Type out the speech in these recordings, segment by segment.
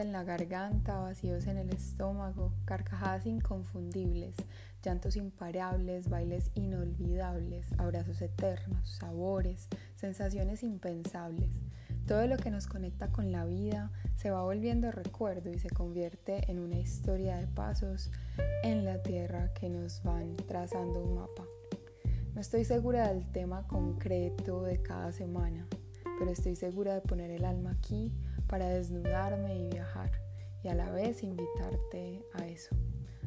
en la garganta, vacíos en el estómago, carcajadas inconfundibles, llantos imparables, bailes inolvidables, abrazos eternos, sabores, sensaciones impensables. Todo lo que nos conecta con la vida se va volviendo recuerdo y se convierte en una historia de pasos en la tierra que nos van trazando un mapa. No estoy segura del tema concreto de cada semana, pero estoy segura de poner el alma aquí para desnudarme y viajar y a la vez invitarte a eso,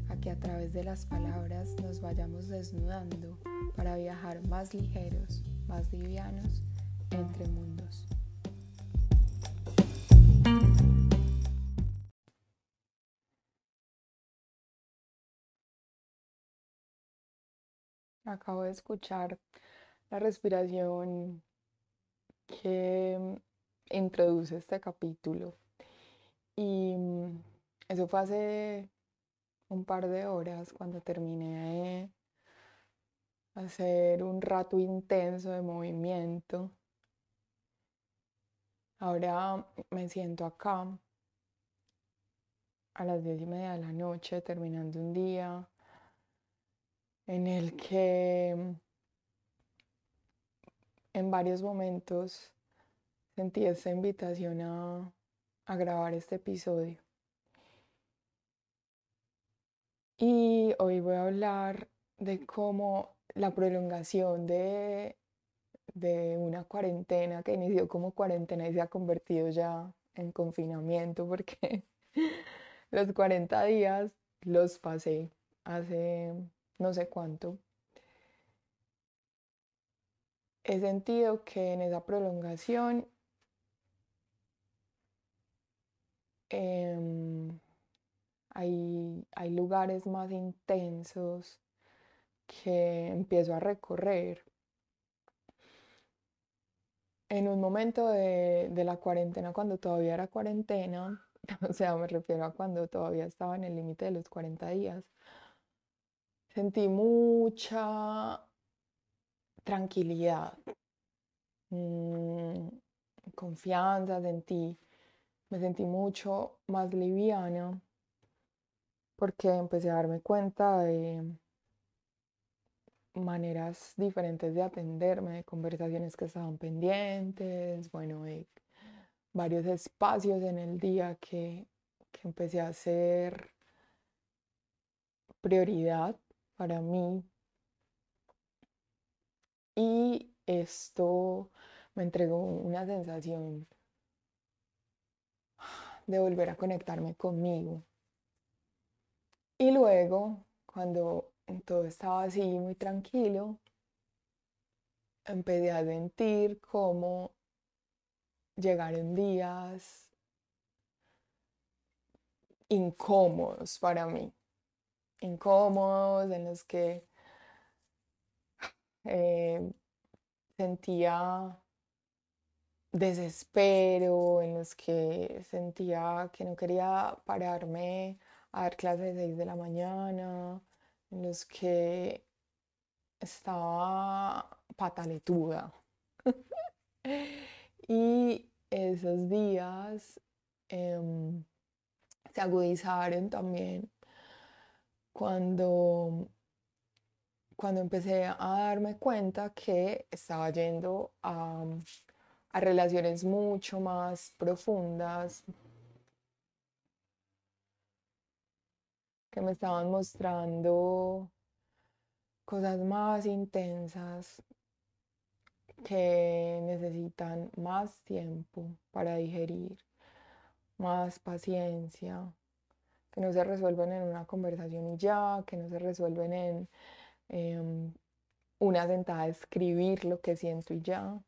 a que a través de las palabras nos vayamos desnudando para viajar más ligeros, más livianos entre mundos. Acabo de escuchar la respiración que introduce este capítulo. Y mm, eso fue hace un par de horas cuando terminé de hacer un rato intenso de movimiento. Ahora me siento acá a las diez y media de la noche terminando un día en el que mm, en varios momentos sentí esta invitación a, grabar este episodio. Y hoy voy a hablar de cómo la prolongación de, de una cuarentena que inició como cuarentena y se ha convertido ya en confinamiento porque los 40 días los pasé hace no sé cuánto. He sentido que en esa prolongación Em, hay, hay lugares más intensos que empiezo a recorrer. En un momento de, de la cuarentena, cuando todavía era cuarentena, o sea, me refiero a cuando todavía estaba en el límite de los 40 días, sentí mucha tranquilidad, mm, confianza, sentí me sentí mucho más liviana porque empecé a darme cuenta de maneras diferentes de atenderme, de conversaciones que estaban pendientes, bueno, varios espacios en el día que, que empecé a hacer prioridad para mí. Y esto me entregó una sensación de volver a conectarme conmigo. Y luego, cuando todo estaba así muy tranquilo, empecé a sentir cómo llegaron días incómodos para mí, incómodos en los que eh, sentía desespero, en los que sentía que no quería pararme a dar clases de 6 de la mañana, en los que estaba pataletuda. y esos días em, se agudizaron también cuando, cuando empecé a darme cuenta que estaba yendo a a relaciones mucho más profundas. Que me estaban mostrando cosas más intensas que necesitan más tiempo para digerir, más paciencia, que no se resuelven en una conversación y ya, que no se resuelven en em, una sentada a escribir lo que siento y ya,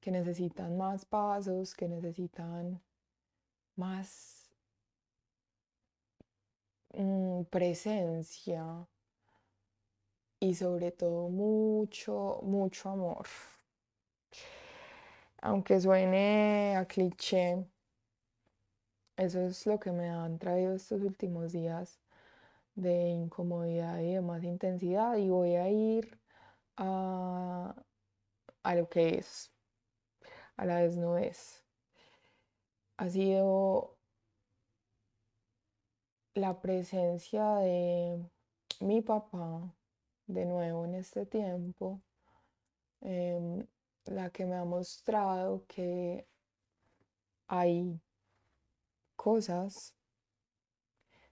que necesitan más pasos, que necesitan más mm, presencia y sobre todo mucho, mucho amor. Aunque suene a cliché, eso es lo que me han traído estos últimos días de incomodidad y de más intensidad y voy a ir a, a lo que es a la desnudez. Ha sido la presencia de mi papá de nuevo en este tiempo, em, la que me ha mostrado que hay cosas,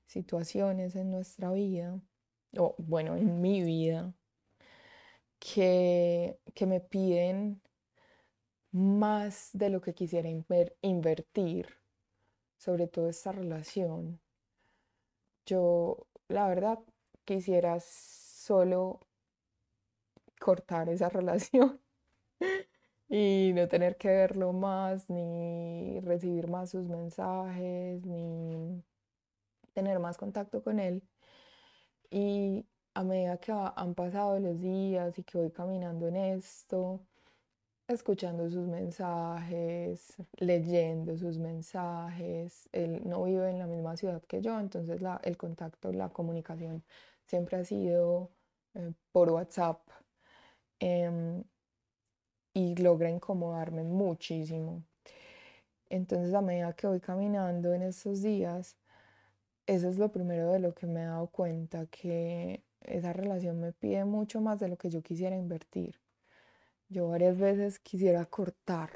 situaciones en nuestra vida, o bueno, en mi vida, que, que me piden más de lo que quisiera invertir, sobre todo esta relación. Yo, la verdad, quisiera solo cortar esa relación y no tener que verlo más, ni recibir más sus mensajes, ni tener más contacto con él. Y a medida que han pasado los días y que voy caminando en esto, escuchando sus mensajes, leyendo sus mensajes. Él no vive en la misma ciudad que yo, entonces el contacto, la comunicación siempre ha sido eh, por WhatsApp. Em, y logra incomodarme muchísimo. Entonces a medida que voy caminando en estos días, eso es lo primero de lo que me he dado cuenta, que esa relación me pide mucho más de lo que yo quisiera invertir. Yo varias veces quisiera cortar.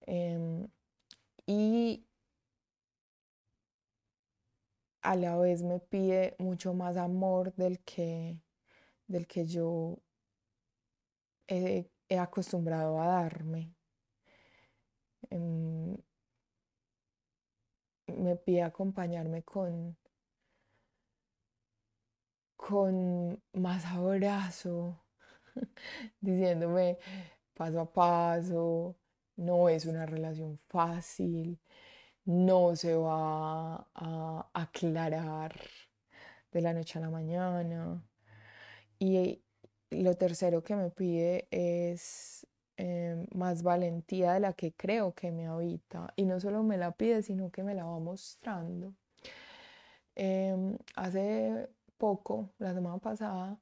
Em, y a la vez me pide mucho más amor del que, del que yo he, acostumbrado a darme. Em, me pide acompañarme con, con más abrazo, diciéndome paso a paso, no es una relación fácil, no se va a aclarar de la noche a la mañana. Y lo tercero que me pide es em, más valentía de la que creo que me habita. Y no solo me la pide, sino que me la va mostrando. Em, hace poco, la semana pasada,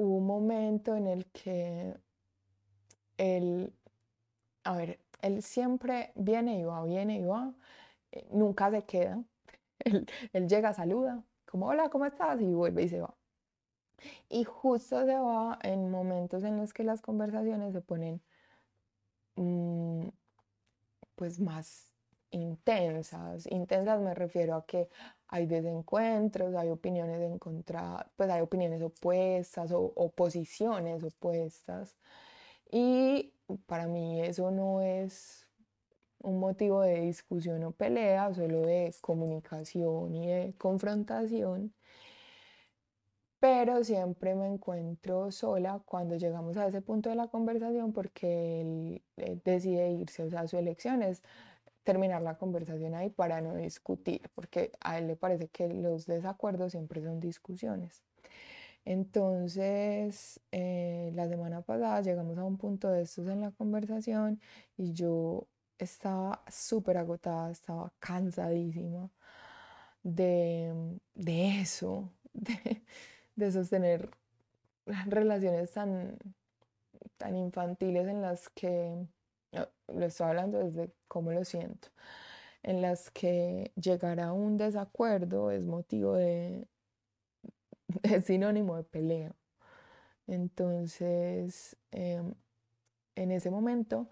hubo un momento en el que él, a ver, él siempre viene y va, viene y va, eh, nunca se queda. Él, él, llega, saluda, como hola, ¿cómo estás? Y vuelve y se va. Y justo se va en momentos en los que las conversaciones se ponen mm, pues más intensas. Intensas me refiero a que hay desencuentros, hay opiniones encontradas, pues hay opiniones opuestas o, oposiciones opuestas. Y para mí eso no es un motivo de discusión o pelea, solo de comunicación y de confrontación. Pero siempre me encuentro sola cuando llegamos a ese punto de la conversación porque él, él decide irse, o sea, su elección terminar la conversación ahí para no discutir, porque a él le parece que los desacuerdos siempre son discusiones. Entonces, eh, la semana pasada llegamos a un punto de estos en la conversación y yo estaba súper agotada, estaba cansadísima de, de eso, de, de, sostener relaciones tan, tan infantiles en las que lo estoy hablando desde cómo lo siento, en las que llegar a un desacuerdo es motivo de, es sinónimo de pelea. Entonces, em, en ese momento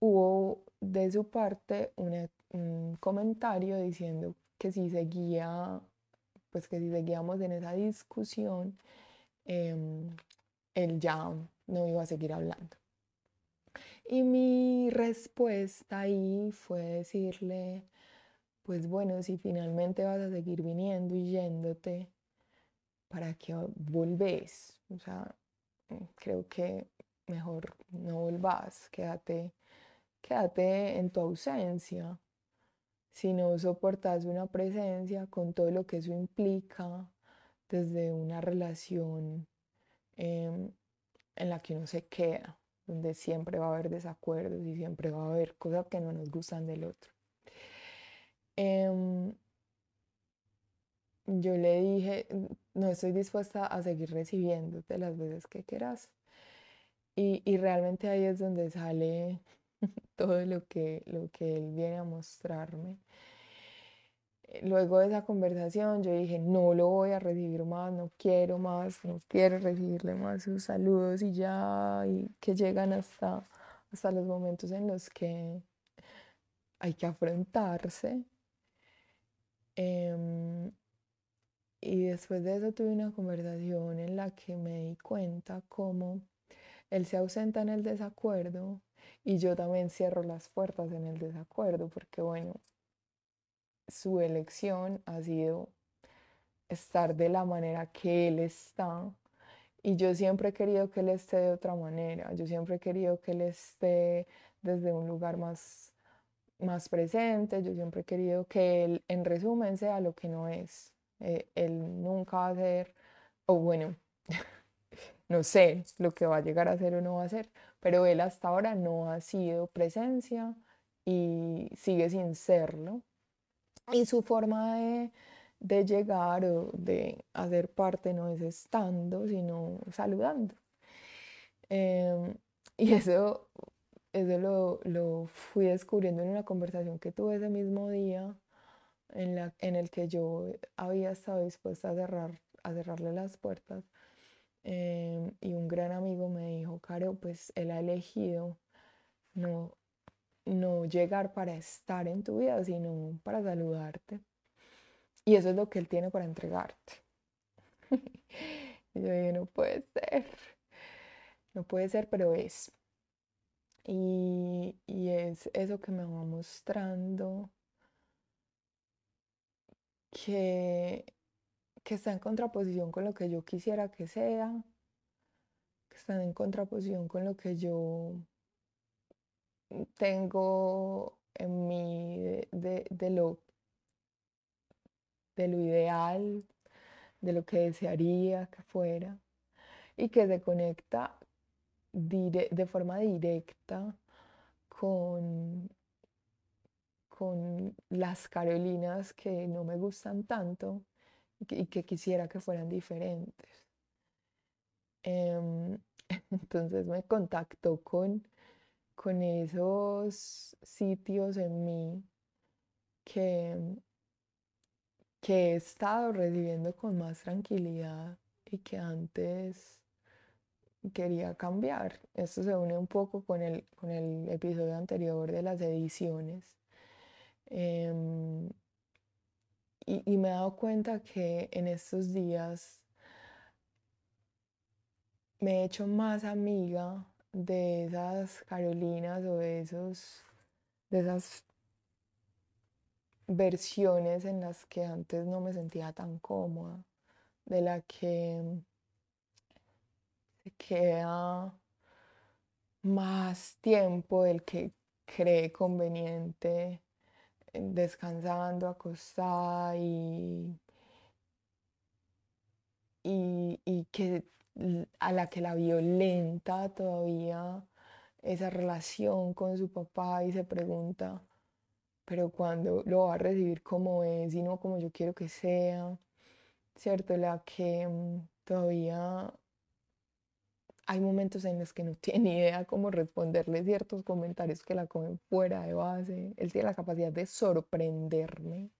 hubo de su parte un comentario diciendo que si seguía, pues que si seguíamos en esa discusión, em, él ya no iba a seguir hablando. Y mi respuesta ahí fue decirle, pues bueno, si finalmente vas a seguir viniendo y yéndote, ¿para qué volvés? O sea, mm, creo que mejor no volvás, quédate, quédate en tu ausencia. Si no soportas una presencia con todo lo que eso implica desde una relación em, en la que uno se queda donde siempre va a haber desacuerdos y siempre va a haber cosas que no nos gustan del otro. Em, yo le dije, no estoy dispuesta a seguir recibiéndote las veces que quieras. Y, y realmente ahí es donde sale todo lo que, lo que él viene a mostrarme. Luego de esa conversación yo dije, no lo voy a recibir más, no quiero más, no quiero recibirle más sus saludos y ya, y que llegan hasta, hasta los momentos en los que hay que afrontarse. Em, y después de eso tuve una conversación en la que me di cuenta cómo él se ausenta en el desacuerdo y yo también cierro las puertas en el desacuerdo, porque bueno, su elección ha sido estar de la manera que él está. Y yo siempre he querido que él esté de otra manera, yo siempre he querido que él esté desde un lugar más, más presente, yo siempre he querido que él, en resumen, sea lo que no es. Eh, él nunca va a ser, o bueno, no sé lo que va a llegar a ser o no va a ser, pero él hasta ahora no ha sido presencia y sigue sin serlo. Y su forma de, de llegar o de hacer parte no es estando, sino saludando. Em, y eso, eso lo, lo, fui descubriendo en una conversación que tuve ese mismo día, en, la, en el que yo había estado dispuesta a, cerrar, a cerrarle las puertas. Em, y un gran amigo me dijo, Caro, pues él ha elegido no no llegar para estar en tu vida, sino para saludarte. Y eso es lo que Él tiene para entregarte. yo dije, no puede ser. No puede ser, pero es. Y, y es eso que me va mostrando que, que está en contraposición con lo que yo quisiera que sea, que está en contraposición con lo que yo tengo en mí de, lo, de lo ideal, de lo que desearía que fuera, y que se conecta de forma directa con, con las Carolinas que no me gustan tanto y que, quisiera que fueran diferentes. Em, entonces me contactó con con esos sitios en mí que, que he estado recibiendo con más tranquilidad y que antes quería cambiar. Esto se une un poco con el, con el episodio anterior de las ediciones. Em, y, y, me he dado cuenta que en estos días me he hecho más amiga de esas Carolinas o de esos de esas versiones en las que antes no me sentía tan cómoda, de la que se queda más tiempo el que cree conveniente eh, descansando, acostada y, y, y que a la que la violenta todavía esa relación con su papá y se pregunta, pero cuando lo va a recibir como es y no como yo quiero que sea, ¿cierto? La que mm, todavía hay momentos en los que no tiene idea cómo responderle ciertos comentarios que la comen fuera de base. Él tiene la capacidad de sorprenderme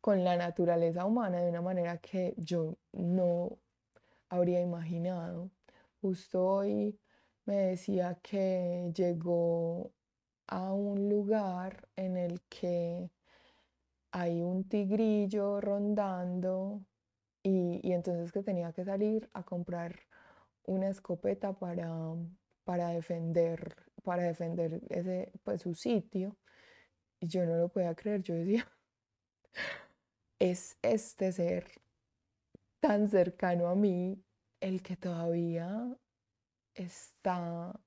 con la naturaleza humana de una manera que yo no habría imaginado. Justo hoy me decía que llegó a un lugar en el que hay un tigrillo rondando y, entonces que tenía que salir a comprar una escopeta para, para defender, para defender ese, pues, su sitio. Y yo no lo podía creer, yo decía, es este ser tan cercano a mí, el que todavía está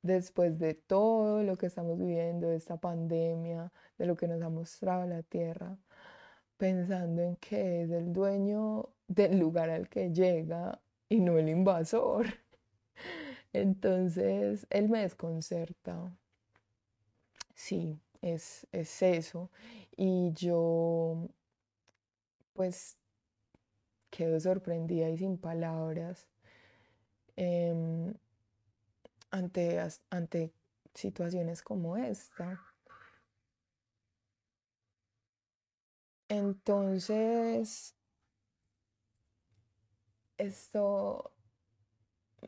después de todo lo que estamos viviendo, de esta pandemia, de lo que nos ha mostrado la tierra, pensando en que es el dueño del lugar al que llega y no el invasor. Entonces, él me desconcerta. Sí, es, es eso. Y yo, pues, quedo sorprendida y sin palabras em, ante, ante situaciones como esta. Entonces, esto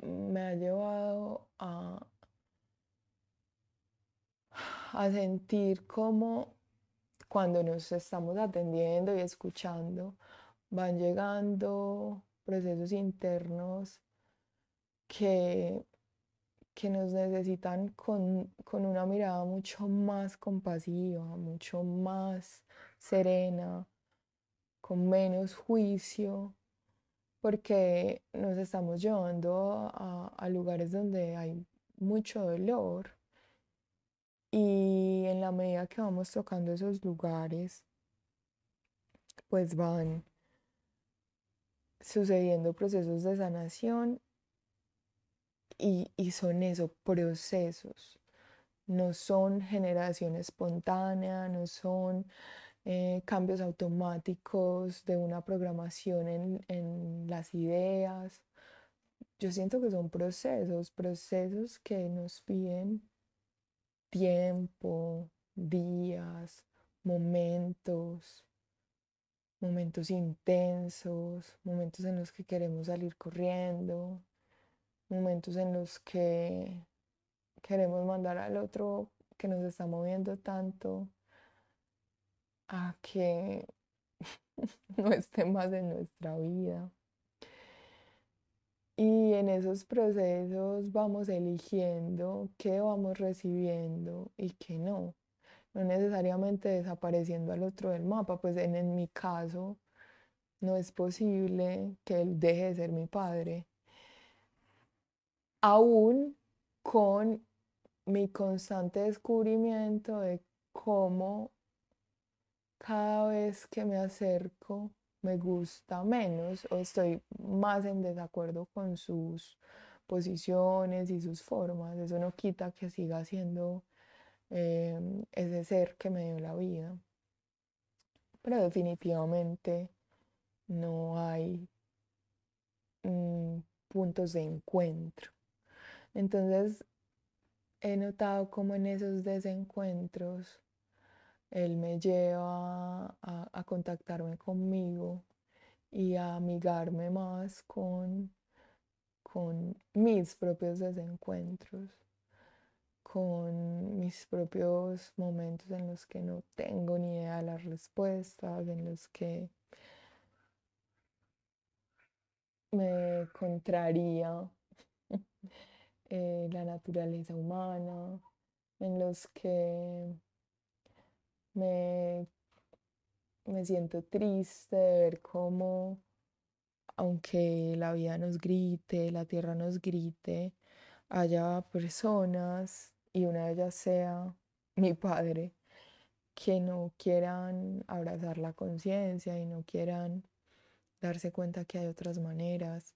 me ha llevado a, a sentir como cuando nos estamos atendiendo y escuchando, van llegando procesos internos que, que nos necesitan con, con una mirada mucho más compasiva, mucho más serena, con menos juicio, porque nos estamos llevando a, a lugares donde hay mucho dolor. Y en la medida que vamos tocando esos lugares, pues van sucediendo procesos de sanación y, y son esos procesos, no son generación espontánea, no son eh, cambios automáticos de una programación en, en las ideas. Yo siento que son procesos, procesos que nos piden tiempo, días, momentos, momentos intensos, momentos en los que queremos salir corriendo, momentos en los que queremos mandar al otro que nos está moviendo tanto a que no esté más en nuestra vida. Y en esos procesos vamos eligiendo qué vamos recibiendo y qué no. No necesariamente desapareciendo al otro del mapa, pues en, en mi caso no es posible que él deje de ser mi padre. Aún con mi constante descubrimiento de cómo cada vez que me acerco me gusta menos o estoy más en desacuerdo con sus posiciones y sus formas. Eso no quita que siga siendo em, ese ser que me dio la vida. Pero definitivamente no hay mm, puntos de encuentro. Entonces he notado como en esos desencuentros él me lleva a, contactarme conmigo y a amigarme más con, con mis propios desencuentros, con mis propios momentos en los que no tengo ni idea de las respuestas, en los que me contraría eh, la naturaleza humana, en los que me, me siento triste de ver cómo, aunque la vida nos grite, la tierra nos grite, haya personas, y una de ellas sea mi padre, que no quieran abrazar la conciencia y no quieran darse cuenta que hay otras maneras.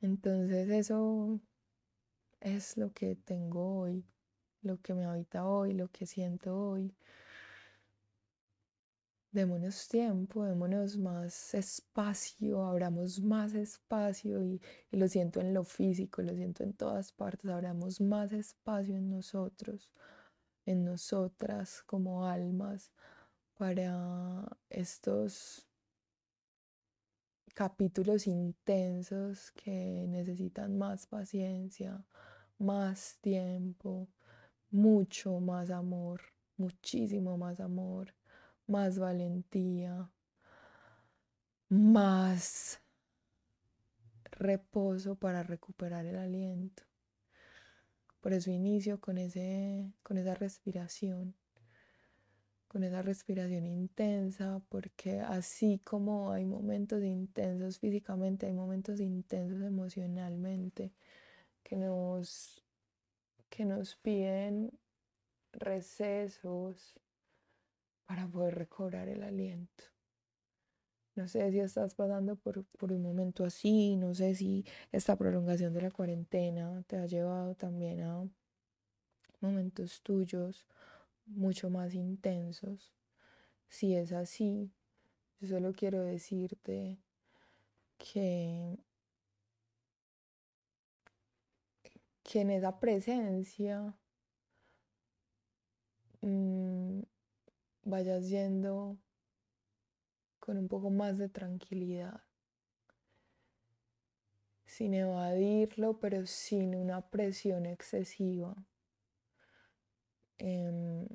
Entonces eso es lo que tengo hoy lo que me habita hoy, lo que siento hoy. Démonos tiempo, démonos más espacio, abramos más espacio y, y, lo siento en lo físico, lo siento en todas partes, abramos más espacio en nosotros, en nosotras como almas para estos capítulos intensos que necesitan más paciencia, más tiempo, mucho más amor, muchísimo más amor, más valentía, más reposo para recuperar el aliento. Por eso inicio con, ese, con esa respiración, con esa respiración intensa, porque así como hay momentos intensos físicamente, hay momentos intensos emocionalmente que nos que nos piden recesos para poder recobrar el aliento. No sé si estás pasando por, por, un momento así, no sé si esta prolongación de la cuarentena te ha llevado también a momentos tuyos mucho más intensos. Si es así, yo solo quiero decirte que que en esa presencia mm, vayas yendo con un poco más de tranquilidad, sin evadirlo, pero sin una presión excesiva. Em,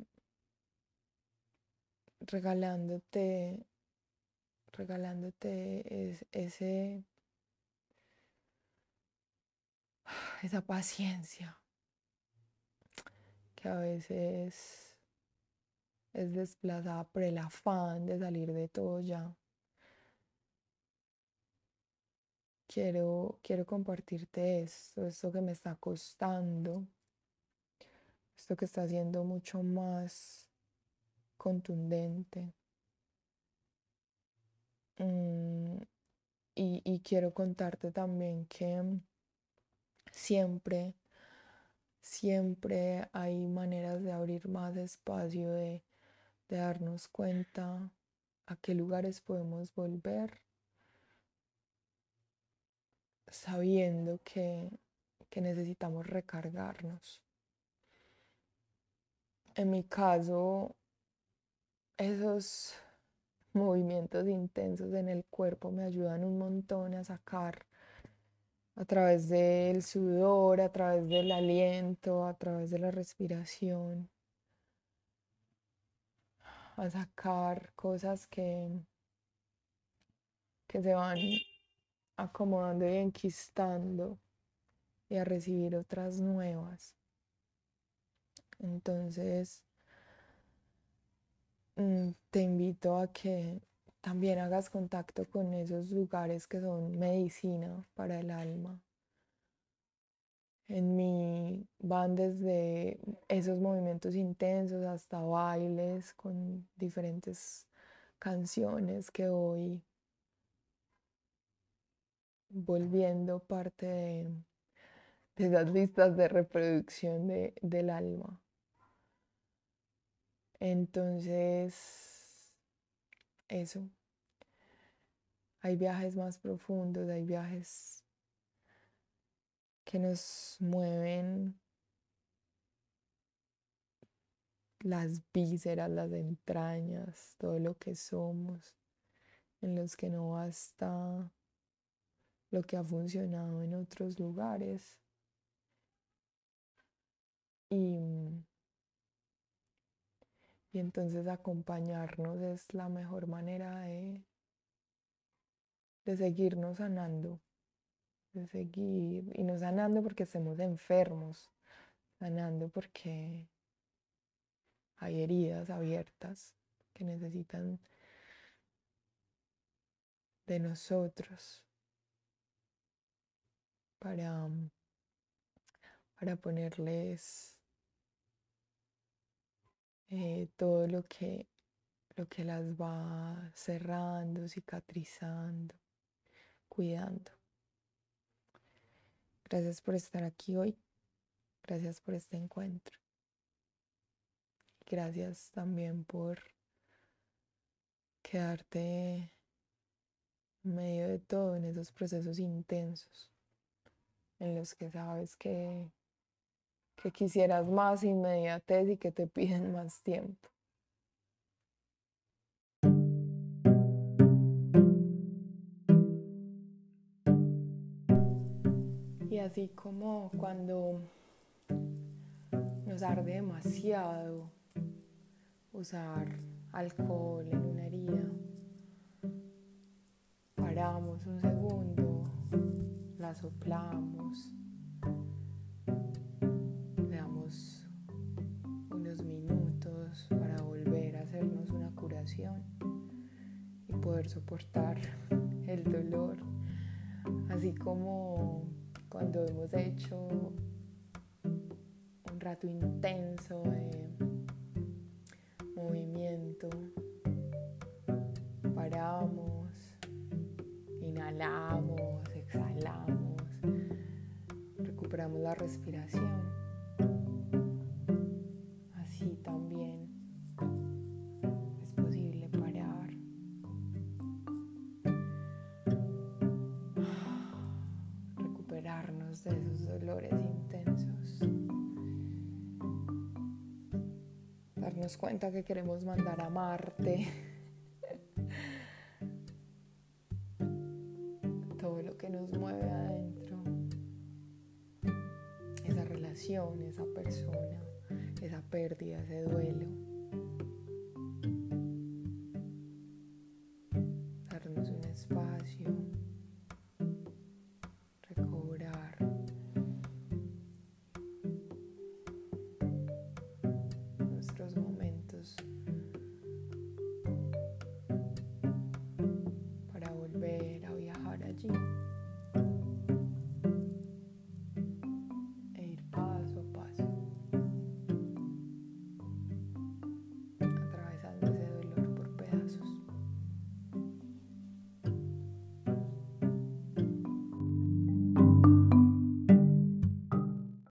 regalándote, regalándote ese, esa paciencia que a veces es desplazada por el afán de salir de todo ya. Quiero, quiero compartirte esto, esto que me está costando, esto que está siendo mucho más contundente. Mm, y, y quiero contarte también que siempre, siempre hay maneras de abrir más espacio, de, de darnos cuenta a qué lugares podemos volver, sabiendo que, que necesitamos recargarnos. En mi caso, esos movimientos intensos en el cuerpo me ayudan un montón a sacar a través del sudor, a través del aliento, a través de la respiración, a sacar cosas que, que se van acomodando y enquistando y a recibir otras nuevas. Entonces, mm, te invito a que también hagas contacto con esos lugares que son medicina para el alma. En mí van desde esos movimientos intensos hasta bailes con diferentes canciones que voy volviendo parte de, esas listas de reproducción del alma. Entonces, eso. Hay viajes más profundos, hay viajes que nos mueven las vísceras, las entrañas, todo lo que somos, en los que no basta lo que ha funcionado en otros lugares. Y, y entonces acompañarnos es la mejor manera de, de seguirnos sanando de seguir y no sanando porque estemos enfermos, sanando porque hay heridas abiertas que necesitan de nosotros para, para ponerles eh, todo lo que, lo que las va cerrando, cicatrizando, cuidando. Gracias por estar aquí hoy. Gracias por este encuentro. Gracias también por quedarte en medio de todo en esos procesos intensos en los que sabes que, que quisieras más inmediatez y que te piden más tiempo. Así como cuando nos arde demasiado usar alcohol en una herida, paramos un segundo, la soplamos, le damos unos minutos para volver a hacernos una curación y poder soportar el dolor, así como cuando hemos hecho un rato intenso de movimiento, paramos, inhalamos, exhalamos, recuperamos la respiración. Cuenta que queremos mandar a Marte. Todo lo que nos mueve adentro. Esa relación, esa persona, esa pérdida, ese duelo.